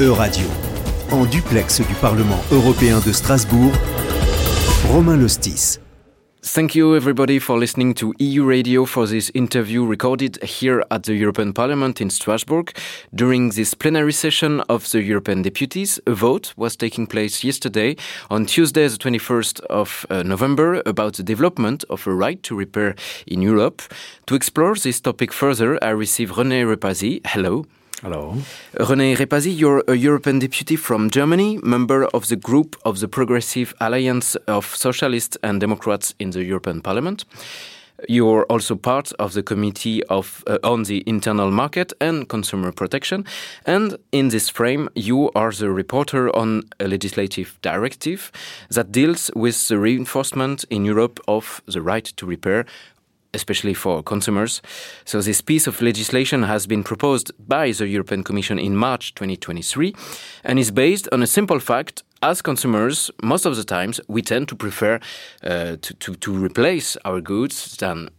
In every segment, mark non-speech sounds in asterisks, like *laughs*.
EU Radio. En duplex du Parlement européen de Strasbourg, Romain Lostis. Thank you, everybody, for listening to EU Radio for this interview recorded here at the European Parliament in Strasbourg. During this plenary session of the European deputies, a vote was taking place yesterday, on Tuesday, the 21st of uh, November, about the development of a right to repair in Europe. To explore this topic further, I receive René Repasi. Hello. Hello. René Repasi, you're a European deputy from Germany, member of the group of the Progressive Alliance of Socialists and Democrats in the European Parliament. You're also part of the Committee of, uh, on the Internal Market and Consumer Protection. And in this frame, you are the reporter on a legislative directive that deals with the reinforcement in Europe of the right to repair especially for consumers. So this piece of legislation has been proposed by the European Commission in March 2023 and is based on a simple fact. As consumers, most of the times we tend to prefer uh, to, to, to replace our goods than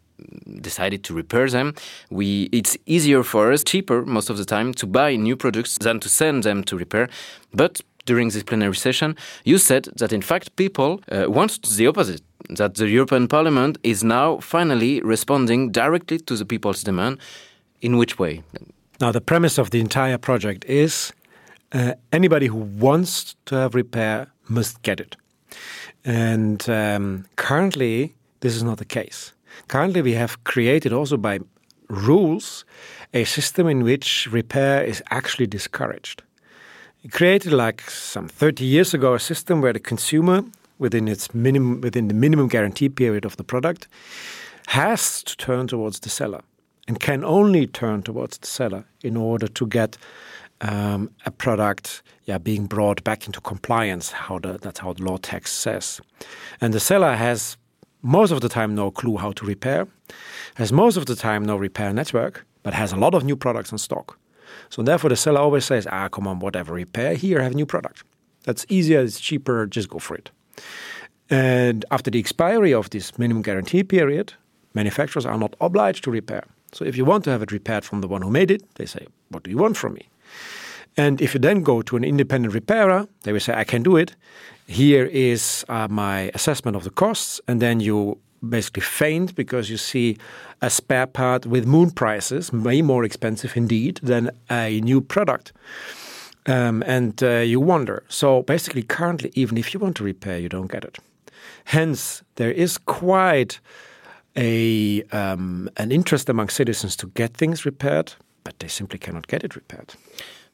decided to repair them. We it's easier for us cheaper most of the time to buy new products than to send them to repair. But during this plenary session you said that in fact people uh, want the opposite that the European Parliament is now finally responding directly to the people's demand. In which way? Now, the premise of the entire project is uh, anybody who wants to have repair must get it. And um, currently, this is not the case. Currently, we have created also by rules a system in which repair is actually discouraged. Created, like some 30 years ago, a system where the consumer within its minimum within the minimum guarantee period of the product has to turn towards the seller and can only turn towards the seller in order to get um, a product yeah, being brought back into compliance how the, that's how the law text says. And the seller has most of the time no clue how to repair has most of the time no repair network but has a lot of new products in stock. So therefore the seller always says ah come on whatever repair here have a new product. That's easier it's cheaper just go for it And after the expiry of this minimum guarantee period, manufacturers are not obliged to repair. So if you want to have it repaired from the one who made it, they say, what do you want from me? And if you then go to an independent repairer, they will say, I can do it. Here is uh, my assessment of the costs. And then you basically faint because you see a spare part with moon prices, way more expensive indeed than a new product um, and uh, you wonder. So basically, currently, even if you want to repair, you don't get it. Hence, there is quite a, um, an interest among citizens to get things repaired, but they simply cannot get it repaired.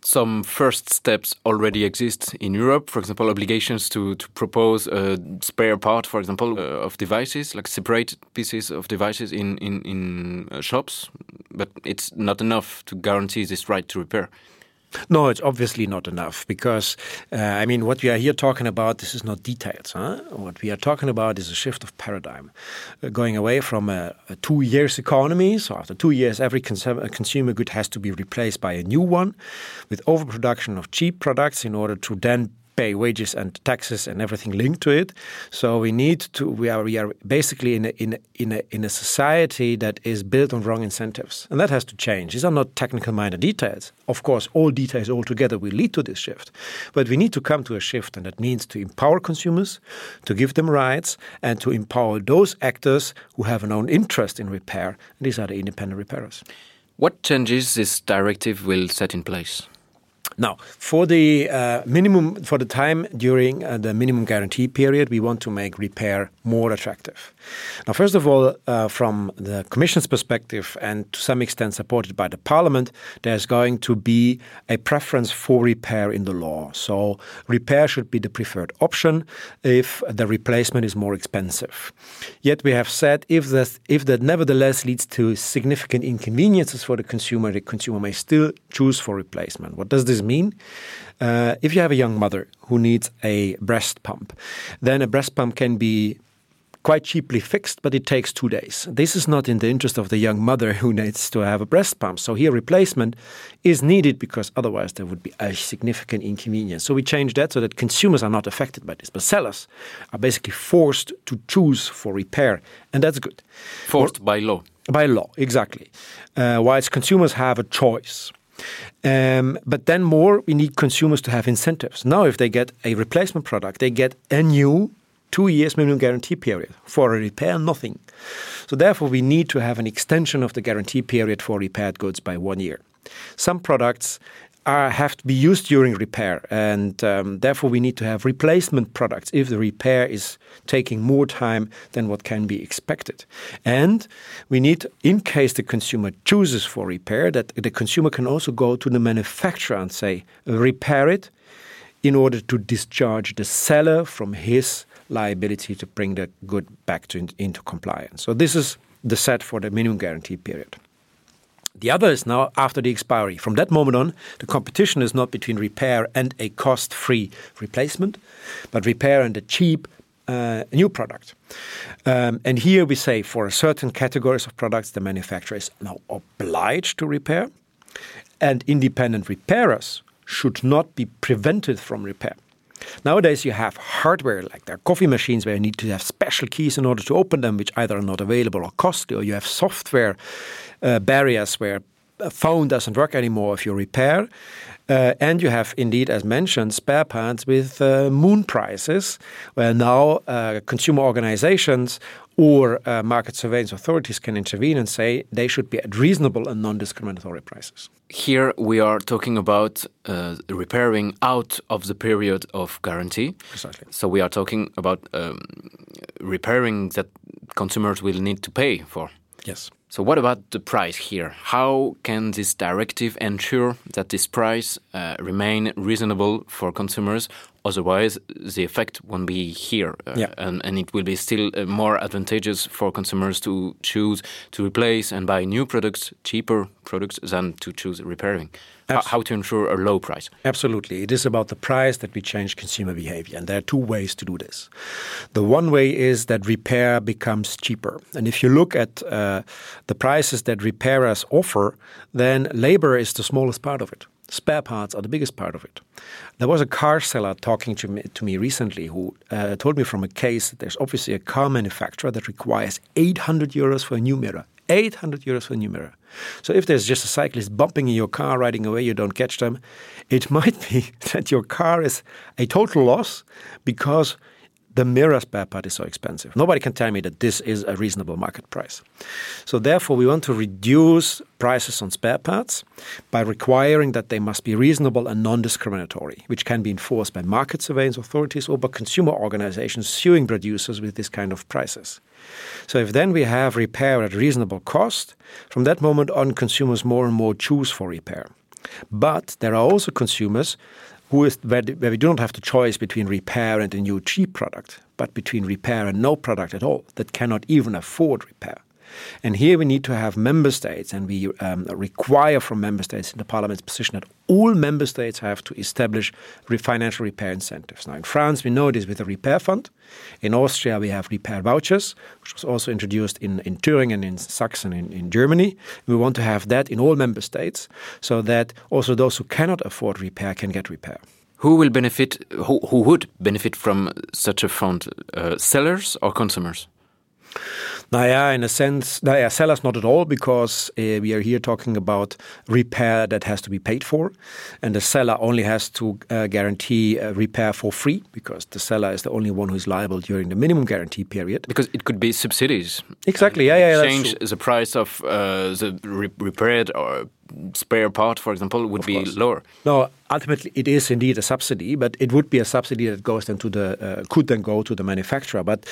Some first steps already exist in Europe, for example, obligations to, to propose a spare part, for example, uh, of devices, like separate pieces of devices in, in, in uh, shops, but it's not enough to guarantee this right to repair. No, it's obviously not enough because uh, I mean what we are here talking about this is not details huh? what we are talking about is a shift of paradigm uh, going away from a, a two years economy so after two years every consumer, consumer good has to be replaced by a new one with overproduction of cheap products in order to then pay wages and taxes and everything linked to it. So we need to we are we are basically in a, in a, in a, in a society that is built on wrong incentives and that has to change. These are not technical minor details. Of course, all details altogether will lead to this shift, but we need to come to a shift and that means to empower consumers, to give them rights and to empower those actors who have an own interest in repair. And these are the independent repairers. What changes this directive will set in place? Now for the uh, minimum for the time during uh, the minimum guarantee period, we want to make repair more attractive. Now first of all, uh, from the Commission's perspective and to some extent supported by the Parliament, there's going to be a preference for repair in the law. So repair should be the preferred option if the replacement is more expensive. Yet we have said if that, if that nevertheless leads to significant inconveniences for the consumer, the consumer may still choose for replacement. What does this mean? Uh, if you have a young mother who needs a breast pump, then a breast pump can be quite cheaply fixed, but it takes two days. This is not in the interest of the young mother who needs to have a breast pump. So here replacement is needed because otherwise there would be a significant inconvenience. So we change that so that consumers are not affected by this, but sellers are basically forced to choose for repair, and that's good. Forced or, by law. By law, exactly. Uh, whilst consumers have a choice. Um, but then more, we need consumers to have incentives. Now, if they get a replacement product, they get a new two years minimum guarantee period. For a repair, nothing. So therefore, we need to have an extension of the guarantee period for repaired goods by one year. Some products are, have to be used during repair, and um, therefore we need to have replacement products if the repair is taking more time than what can be expected. And we need, in case the consumer chooses for repair, that the consumer can also go to the manufacturer and say, repair it in order to discharge the seller from his liability to bring the good back to, into compliance. So this is the set for the minimum guarantee period. The other is now after the expiry. From that moment on, the competition is not between repair and a cost free replacement, but repair and a cheap uh, new product. Um, and here we say for certain categories of products, the manufacturer is now obliged to repair, and independent repairers should not be prevented from repair. Nowadays, you have hardware like there are coffee machines where you need to have special keys in order to open them, which either are not available or costly, or you have software uh, barriers where phone doesn't work anymore if you repair. Uh, and you have indeed, as mentioned, spare parts with uh, moon prices, where now uh, consumer organizations or uh, market surveillance authorities can intervene and say they should be at reasonable and non discriminatory prices. Here we are talking about uh, repairing out of the period of guarantee. Precisely. So we are talking about um, repairing that consumers will need to pay for. Yes. So, what about the price here? How can this directive ensure that this price uh, remain reasonable for consumers? Otherwise, the effect won't be here, uh, yeah. and, and, it will be still uh, more advantageous for consumers to choose to replace and buy new products, cheaper products, than to choose repairing. How to ensure a low price? Absolutely, it is about the price that we change consumer behavior, and there are two ways to do this. The one way is that repair becomes cheaper, and if you look at uh, the prices that repairers offer, then labor is the smallest part of it. Spare parts are the biggest part of it. There was a car seller talking to me, to me recently who uh, told me from a case that there's obviously a car manufacturer that requires 800 euros for a new mirror. 800 euros for a new mirror. So if there's just a cyclist bumping in your car riding away, you don't catch them, it *laughs* might be that your car is a total loss because the mirror spare part is so expensive. Nobody can tell me that this is a reasonable market price. So, therefore, we want to reduce prices on spare parts by requiring that they must be reasonable and non discriminatory, which can be enforced by market surveillance authorities or by consumer organizations suing producers with this kind of prices. So, if then we have repair at reasonable cost, from that moment on, consumers more and more choose for repair. But there are also consumers where, where we do not have the choice between repair and a new cheap product, but between repair and no product at all that cannot even afford repair. And here we need to have member states, and we um, require from member states in the parliament's position that all member states have to establish financial repair incentives. Now, in France, we know this with the repair fund. In Austria, we have repair vouchers, which was also introduced in, in Thüringen and in Saxon in, in Germany. We want to have that in all member states so that also those who cannot afford repair can get repair. Who will benefit? Who, who would benefit from such a fund? Uh, sellers or consumers? Naja, in a sense, naja, sellers not at all, because uh, we are here talking about repair that has to be paid for, and the seller only has to uh, guarantee repair for free, because the seller is the only one who is liable during the minimum guarantee period. Because it could be subsidies. Exactly. Yeah, yeah. Change the price of uh, the re repaired or spare part, for example, would of be course. lower. No, ultimately it is indeed a subsidy, but it would be a subsidy that goes then to the uh, could then go to the manufacturer. But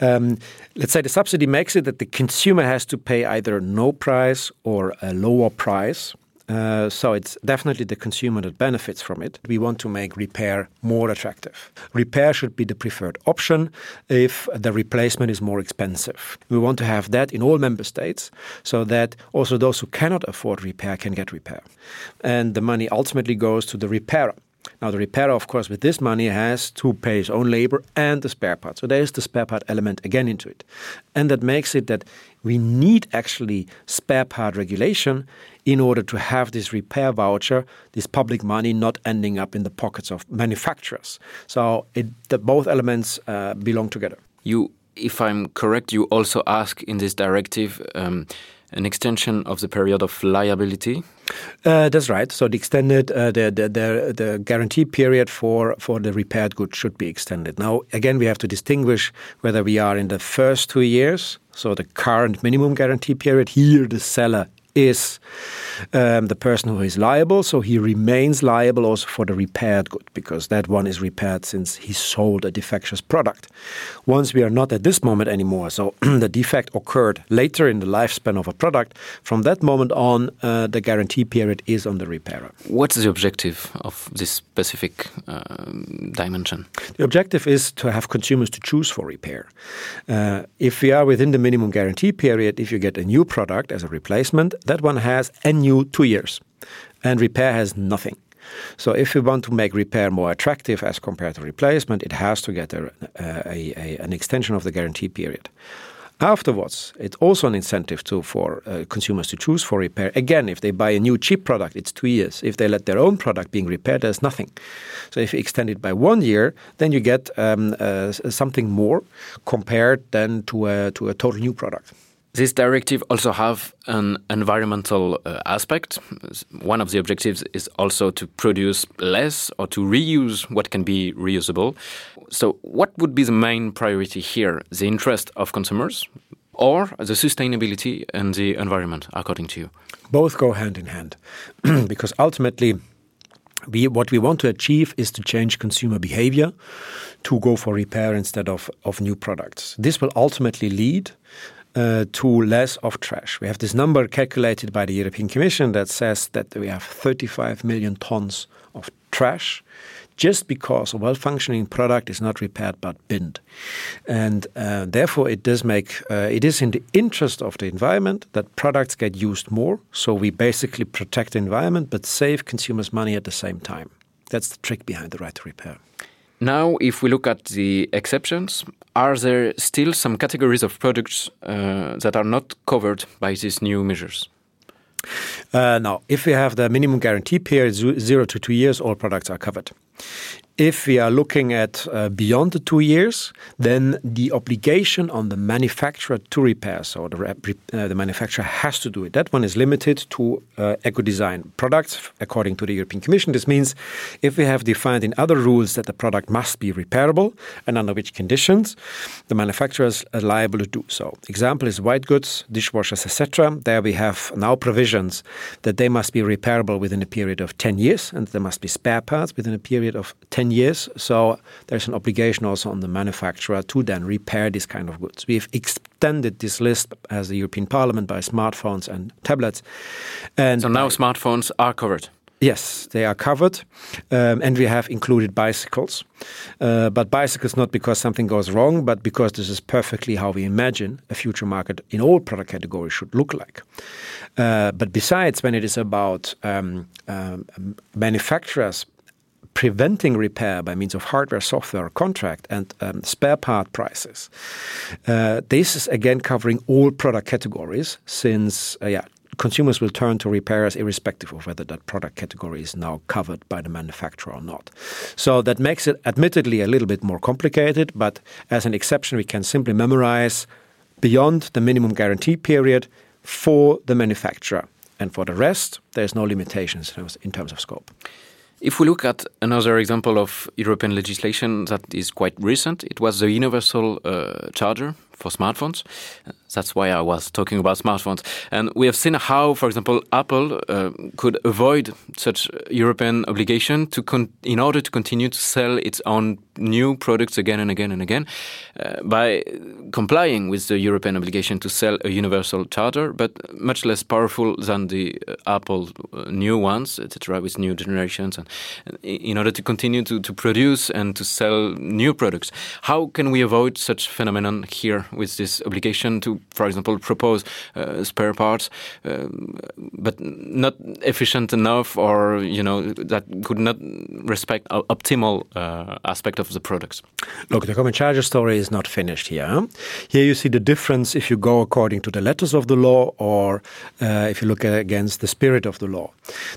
um, let's say the subsidy makes it that the consumer has to pay either no price or a lower price. Uh, so it's definitely the consumer that benefits from it. We want to make repair more attractive. Repair should be the preferred option if the replacement is more expensive. We want to have that in all member states so that also those who cannot afford repair can get repair. And the money ultimately goes to the repairer. Now, the repairer, of course, with this money has to pay his own labor and the spare part. So there's the spare part element again into it. And that makes it that we need actually spare part regulation in order to have this repair voucher, this public money not ending up in the pockets of manufacturers. So it, the, both elements uh, belong together. You, if I'm correct, you also ask in this directive um, an extension of the period of liability. Uh, that's right. So the extended uh, the, the, the the guarantee period for for the repaired goods should be extended. Now again, we have to distinguish whether we are in the first two years, so the current minimum guarantee period. Here, the seller is um, the person who is liable, so he remains liable also for the repaired good because that one is repaired since he sold a defectious product. Once we are not at this moment anymore, so *clears throat* the defect occurred later in the lifespan of a product, from that moment on, uh, the guarantee period is on the repairer. What's the objective of this specific uh, dimension? The objective is to have consumers to choose for repair. Uh, if we are within the minimum guarantee period, if you get a new product as a replacement, that one has a new two years, and repair has nothing. So if we want to make repair more attractive as compared to replacement, it has to get a, a, a, an extension of the guarantee period. Afterwards, it's also an incentive to, for uh, consumers to choose for repair. Again, if they buy a new cheap product, it's two years. If they let their own product being repaired, there's nothing. So if you extend it by one year, then you get um, uh, something more compared than to a, to a total new product. This directive also have an environmental uh, aspect. One of the objectives is also to produce less or to reuse what can be reusable. So what would be the main priority here? The interest of consumers or the sustainability and the environment, according to you? Both go hand in hand *clears throat* because ultimately we, what we want to achieve is to change consumer behavior to go for repair instead of, of new products. This will ultimately lead uh, to less of trash. We have this number calculated by the European Commission that says that we have 35 million tons of trash just because a well-functioning product is not repaired but binned. And uh, therefore, it does make uh, it is in the interest of the environment that products get used more. So we basically protect the environment but save consumers money at the same time. That's the trick behind the right to repair. Now, if we look at the exceptions, are there still some categories of products uh, that are not covered by these new measures? Uh, now, if we have the minimum guarantee period zero to two years, all products are covered. If we are looking at uh, beyond the two years, then the obligation on the manufacturer to repair, so the, uh, the manufacturer has to do it. That one is limited to uh, eco design products, according to the European Commission. This means if we have defined in other rules that the product must be repairable and under which conditions, the manufacturer is liable to do so. Example is white goods, dishwashers, etc. There we have now provisions that they must be repairable within a period of 10 years and there must be spare parts within a period of 10 10 years. So there's an obligation also on the manufacturer to then repair these kind of goods. We've extended this list as the European Parliament by smartphones and tablets. And so now smartphones are covered. Yes, they are covered, um, and we have included bicycles. Uh, but bicycles not because something goes wrong, but because this is perfectly how we imagine a future market in all product categories should look like. Uh, but besides, when it is about um, um, manufacturers preventing repair by means of hardware, software, contract, and um, spare part prices. Uh, this is again covering all product categories since, uh, yeah, consumers will turn to repairers irrespective of whether that product category is now covered by the manufacturer or not. So that makes it admittedly a little bit more complicated, but as an exception, we can simply memorize beyond the minimum guarantee period for the manufacturer. And for the rest, there's no limitations in terms of scope. If we look at another example of European legislation that is quite recent, it was the universal uh, charger for smartphones. That's why I was talking about smartphones. And we have seen how, for example, Apple uh, could avoid such European obligation to in order to continue to sell its own new products again and again and again uh, by complying with the European obligation to sell a universal charger, but much less powerful than the uh, Apple uh, new ones, etc., with new generations, and, and in order to continue to, to produce and to sell new products. How can we avoid such phenomenon here with this obligation to, for example, propose uh, spare parts, uh, but not efficient enough, or you know that could not respect optimal uh, aspect of the products. Look, the common charger story is not finished here. Here you see the difference if you go according to the letters of the law, or uh, if you look against the spirit of the law.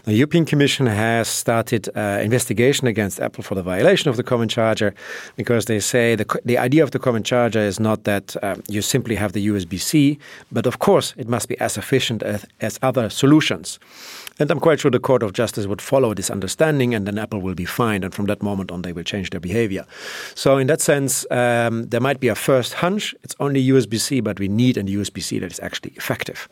The European Commission has started uh, investigation against Apple for the violation of the common charger because they say the the idea of the common charger is not that um, you simply have the USB C, but of course it must be as efficient as, as other solutions. And I'm quite sure the Court of Justice would follow this understanding, and then Apple will be fined. And from that moment on, they will change their behavior. So, in that sense, um, there might be a first hunch. It's only USB C, but we need a USB C that is actually effective.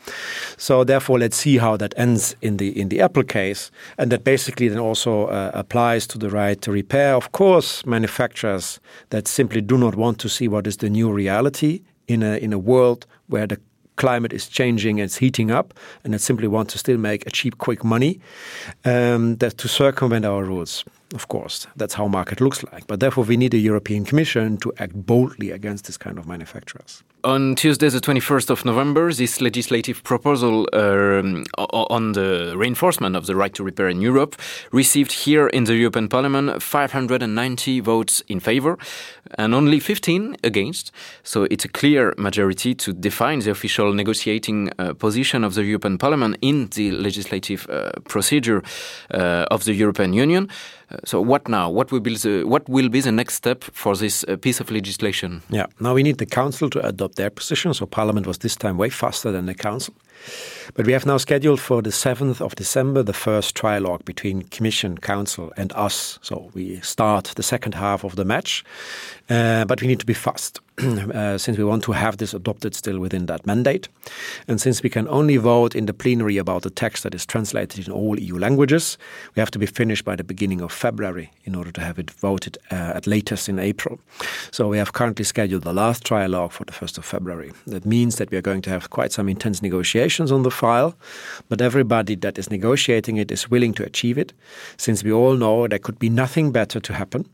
So, therefore, let's see how that ends in the in the Apple case, and that basically then also uh, applies to the right to repair. Of course, manufacturers that simply do not want to see what is the new reality in a in a world where the climate is changing, it's heating up, and it simply want to still make a cheap, quick money, um, that to circumvent our rules. Of course, that's how market looks like. But therefore, we need a European Commission to act boldly against this kind of manufacturers. On Tuesday, the 21st of November, this legislative proposal um, on the reinforcement of the right to repair in Europe received here in the European Parliament 590 votes in favor and only 15 against. So it's a clear majority to define the official negotiating uh, position of the European Parliament in the legislative uh, procedure uh, of the European Union. So what now? What will be the what will be the next step for this uh, piece of legislation? Yeah, now we need the Council to adopt their position. So Parliament was this time way faster than the Council. But we have now scheduled for the 7th of December the first trialogue between Commission, Council, and us. So we start the second half of the match, uh, but we need to be fast. *clears throat* uh, since we want to have this adopted still within that mandate. And since we can only vote in the plenary about the text that is translated in all EU languages, we have to be finished by the beginning of February in order to have it voted uh, at latest in April. So we have currently scheduled the last trialogue for the 1st of February. That means that we are going to have quite some intense negotiations on the file, but everybody that is negotiating it is willing to achieve it, since we all know there could be nothing better to happen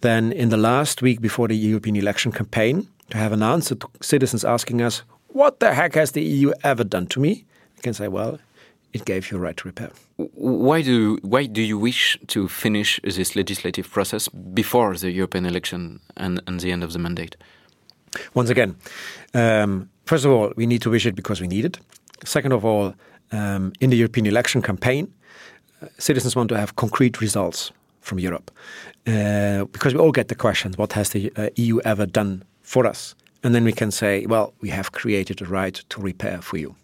than in the last week before the European election campaign to have an answer to citizens asking us, What the heck has the EU ever done to me? I can say, Well, it gave you a right to repair. Why do why do you wish to finish this legislative process before the European election and, and the end of the mandate? Once again, um, first of all, we need to wish it because we need it. Second of all, um, in the European election campaign, uh, citizens want to have concrete results from Europe. Uh, because we all get the questions what has the uh, EU ever done for us? And then we can say, well, we have created a right to repair for you.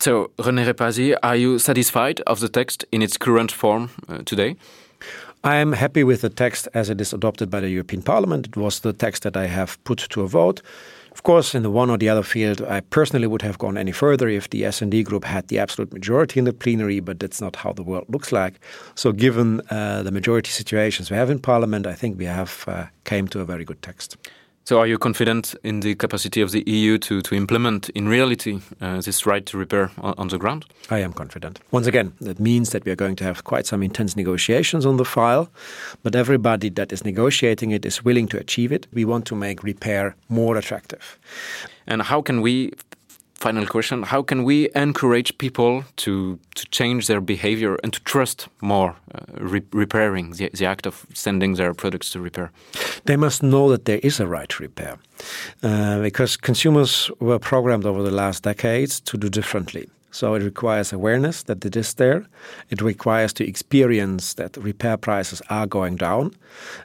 So, René Repasi, are you satisfied of the text in its current form uh, today? I am happy with the text as it is adopted by the European Parliament. It was the text that I have put to a vote. Of course, in the one or the other field, I personally would have gone any further if the S&D group had the absolute majority in the plenary, but that's not how the world looks like. So given uh, the majority situations we have in Parliament, I think we have uh, came to a very good text. So, are you confident in the capacity of the EU to, to implement in reality uh, this right to repair on, on, the ground? I am confident. Once again, that means that we are going to have quite some intense negotiations on the file, but everybody that is negotiating it is willing to achieve it. We want to make repair more attractive. And how can we final question. How can we encourage people to to change their behavior and to trust more uh, re repairing the, the, act of sending their products to repair? They must know that there is a right to repair uh, because consumers were programmed over the last decades to do differently so it requires awareness that it is there. It requires to experience that repair prices are going down,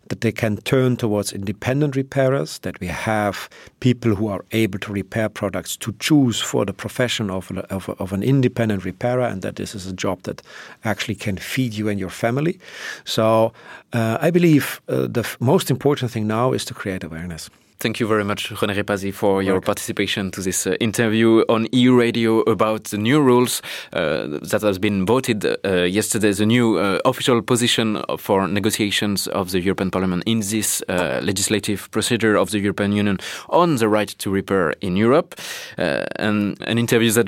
that they can turn towards independent repairers, that we have people who are able to repair products to choose for the profession of, of, of an independent repairer, and that this is a job that actually can feed you and your family. So uh, I believe uh, the most important thing now is to create awareness. Thank you very much, René Repasi, for your participation to this uh, interview on EU Radio about the new rules uh, that has been voted uh, yesterday, the new uh, official position for negotiations of the European Parliament in this uh, legislative procedure of the European Union on the right to repair in Europe. Uh, and an interview that,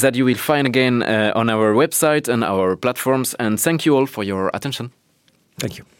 that you will find again on our website and our platforms. And thank you all for your attention. Thank you.